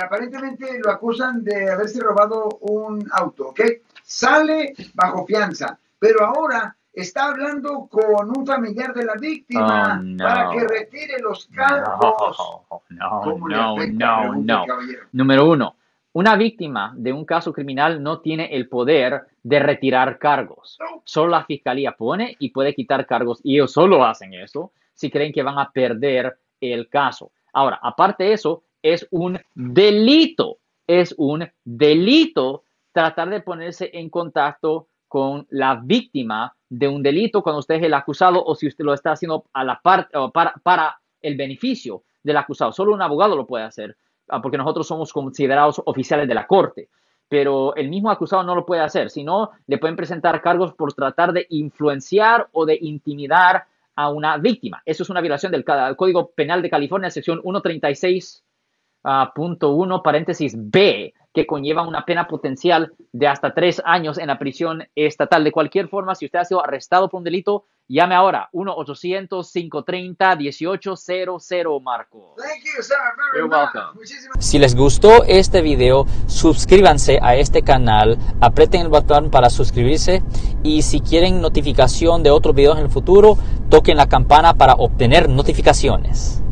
aparentemente lo acusan de haberse robado un auto, ¿ok? Sale bajo fianza, pero ahora está hablando con un familiar de la víctima Oh, no. para que retire los cargos. No, ¿Cómo le no, no, no. caballero. Número uno, una víctima de un caso criminal no tiene el poder de retirar cargos. Solo la fiscalía pone y puede quitar cargos y ellos solo hacen eso si creen que van a perder el caso. Ahora, aparte de eso, es un delito, es un delito tratar de ponerse en contacto con la víctima de un delito cuando usted es el acusado o si usted lo está haciendo a la para, para el beneficio del acusado. Solo un abogado lo puede hacer ah, porque nosotros somos considerados oficiales de la corte. Pero el mismo acusado no lo puede hacer, sino le pueden presentar cargos por tratar de influenciar o de intimidar a una víctima. Eso es una violación del Código Penal de California, sección 136 ah, punto 1, paréntesis B, que conlleva una pena potencial de hasta tres años en la prisión estatal. De cualquier forma, si usted ha sido arrestado por un delito, llame ahora 1-800-530-1800, Marco. Thank you, sir, very You're much. welcome. Muchísimas Si les gustó este video, suscríbanse a este canal, aprieten el botón para suscribirse y si quieren notificación de otros videos en el futuro, toquen la campana para obtener notificaciones.